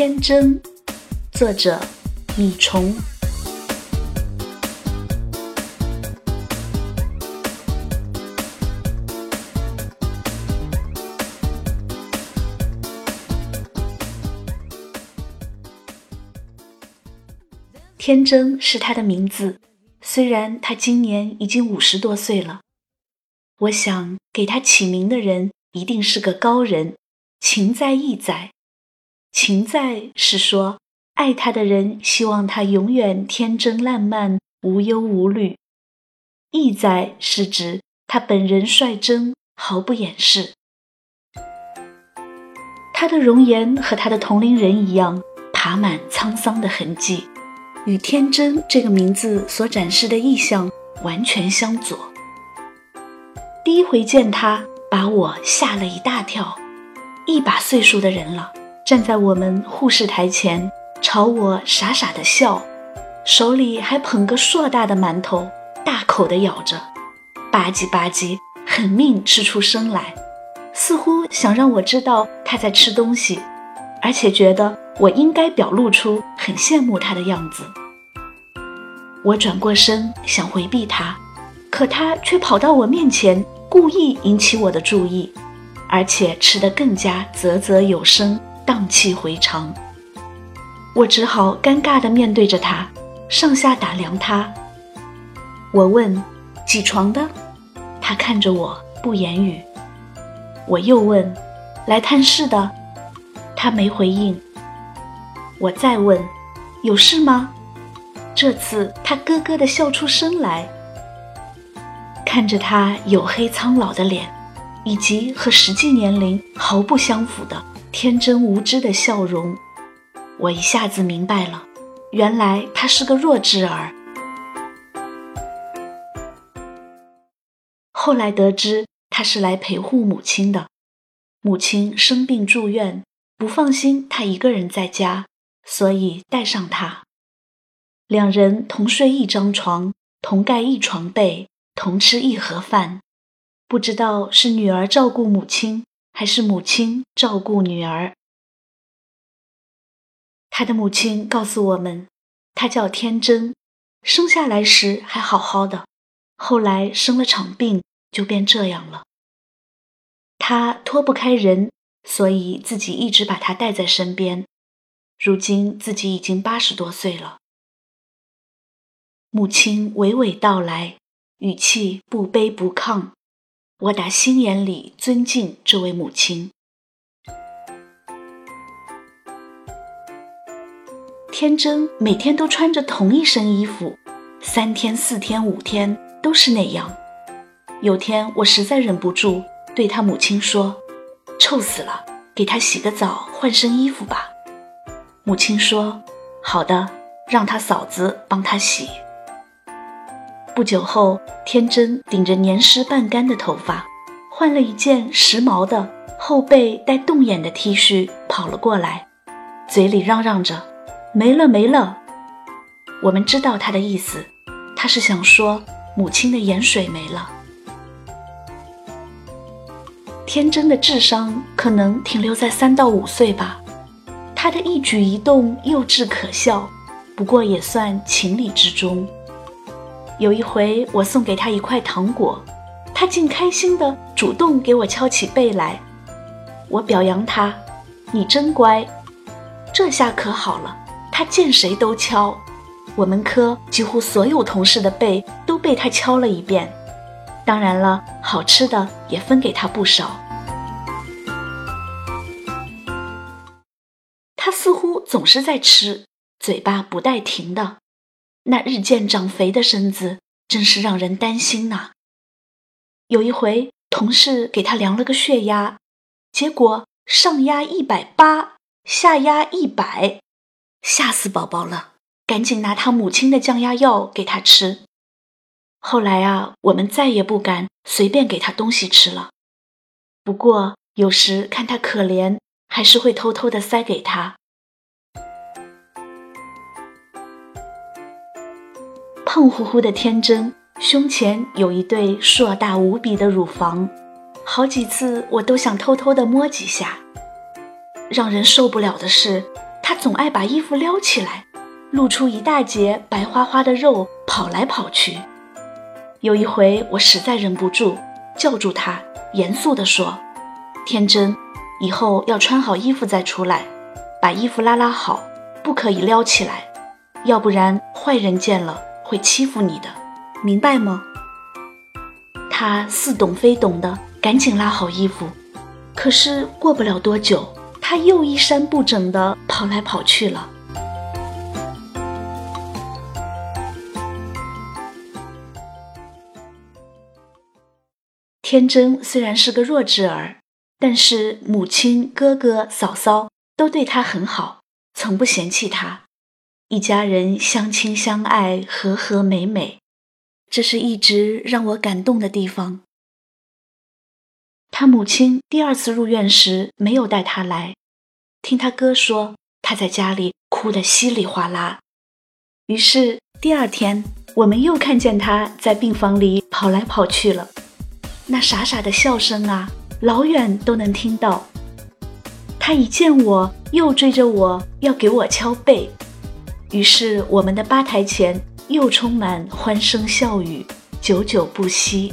天真，作者米虫。天真是他的名字，虽然他今年已经五十多岁了。我想给他起名的人一定是个高人，情在意在。情在是说，爱他的人希望他永远天真烂漫、无忧无虑；意在是指他本人率真，毫不掩饰。他的容颜和他的同龄人一样，爬满沧桑的痕迹，与“天真”这个名字所展示的意象完全相左。第一回见他，把我吓了一大跳，一把岁数的人了。站在我们护士台前，朝我傻傻的笑，手里还捧个硕大的馒头，大口的咬着，吧唧吧唧，狠命吃出声来，似乎想让我知道他在吃东西，而且觉得我应该表露出很羡慕他的样子。我转过身想回避他，可他却跑到我面前，故意引起我的注意，而且吃得更加啧啧有声。荡气回肠，我只好尴尬地面对着他，上下打量他。我问：“几床的？”他看着我不言语。我又问：“来探视的？”他没回应。我再问：“有事吗？”这次他咯咯地笑出声来。看着他黝黑苍老的脸，以及和实际年龄毫不相符的。天真无知的笑容，我一下子明白了，原来他是个弱智儿。后来得知他是来陪护母亲的，母亲生病住院，不放心他一个人在家，所以带上他。两人同睡一张床，同盖一床被，同吃一盒饭。不知道是女儿照顾母亲。还是母亲照顾女儿。他的母亲告诉我们，他叫天真，生下来时还好好的，后来生了场病，就变这样了。他脱不开人，所以自己一直把他带在身边。如今自己已经八十多岁了。母亲娓娓道来，语气不卑不亢。我打心眼里尊敬这位母亲。天真每天都穿着同一身衣服，三天、四天、五天都是那样。有天我实在忍不住，对他母亲说：“臭死了，给他洗个澡，换身衣服吧。”母亲说：“好的，让他嫂子帮他洗。”不久后，天真顶着黏湿半干的头发，换了一件时髦的后背带洞眼的 T 恤跑了过来，嘴里嚷嚷着：“没了没了。”我们知道他的意思，他是想说母亲的盐水没了。天真的智商可能停留在三到五岁吧，他的一举一动幼稚可笑，不过也算情理之中。有一回，我送给他一块糖果，他竟开心地主动给我敲起背来。我表扬他：“你真乖。”这下可好了，他见谁都敲。我们科几乎所有同事的背都被他敲了一遍。当然了，好吃的也分给他不少。他似乎总是在吃，嘴巴不带停的。那日渐长肥的身子真是让人担心呐。有一回，同事给他量了个血压，结果上压一百八，下压一百，吓死宝宝了，赶紧拿他母亲的降压药给他吃。后来啊，我们再也不敢随便给他东西吃了。不过有时看他可怜，还是会偷偷的塞给他。胖乎乎的天真，胸前有一对硕大无比的乳房，好几次我都想偷偷的摸几下。让人受不了的是，他总爱把衣服撩起来，露出一大截白花花的肉，跑来跑去。有一回，我实在忍不住，叫住他，严肃地说：“天真，以后要穿好衣服再出来，把衣服拉拉好，不可以撩起来，要不然坏人见了会欺负你的，明白吗？”他似懂非懂的，赶紧拉好衣服。可是过不了多久，他又衣衫不整的跑来跑去了。天真虽然是个弱智儿，但是母亲、哥哥、嫂嫂都对他很好，从不嫌弃他，一家人相亲相爱，和和美美，这是一直让我感动的地方。他母亲第二次入院时没有带他来，听他哥说他在家里哭得稀里哗啦，于是第二天我们又看见他在病房里跑来跑去了。那傻傻的笑声啊，老远都能听到。他一见我，又追着我要给我敲背，于是我们的吧台前又充满欢声笑语，久久不息。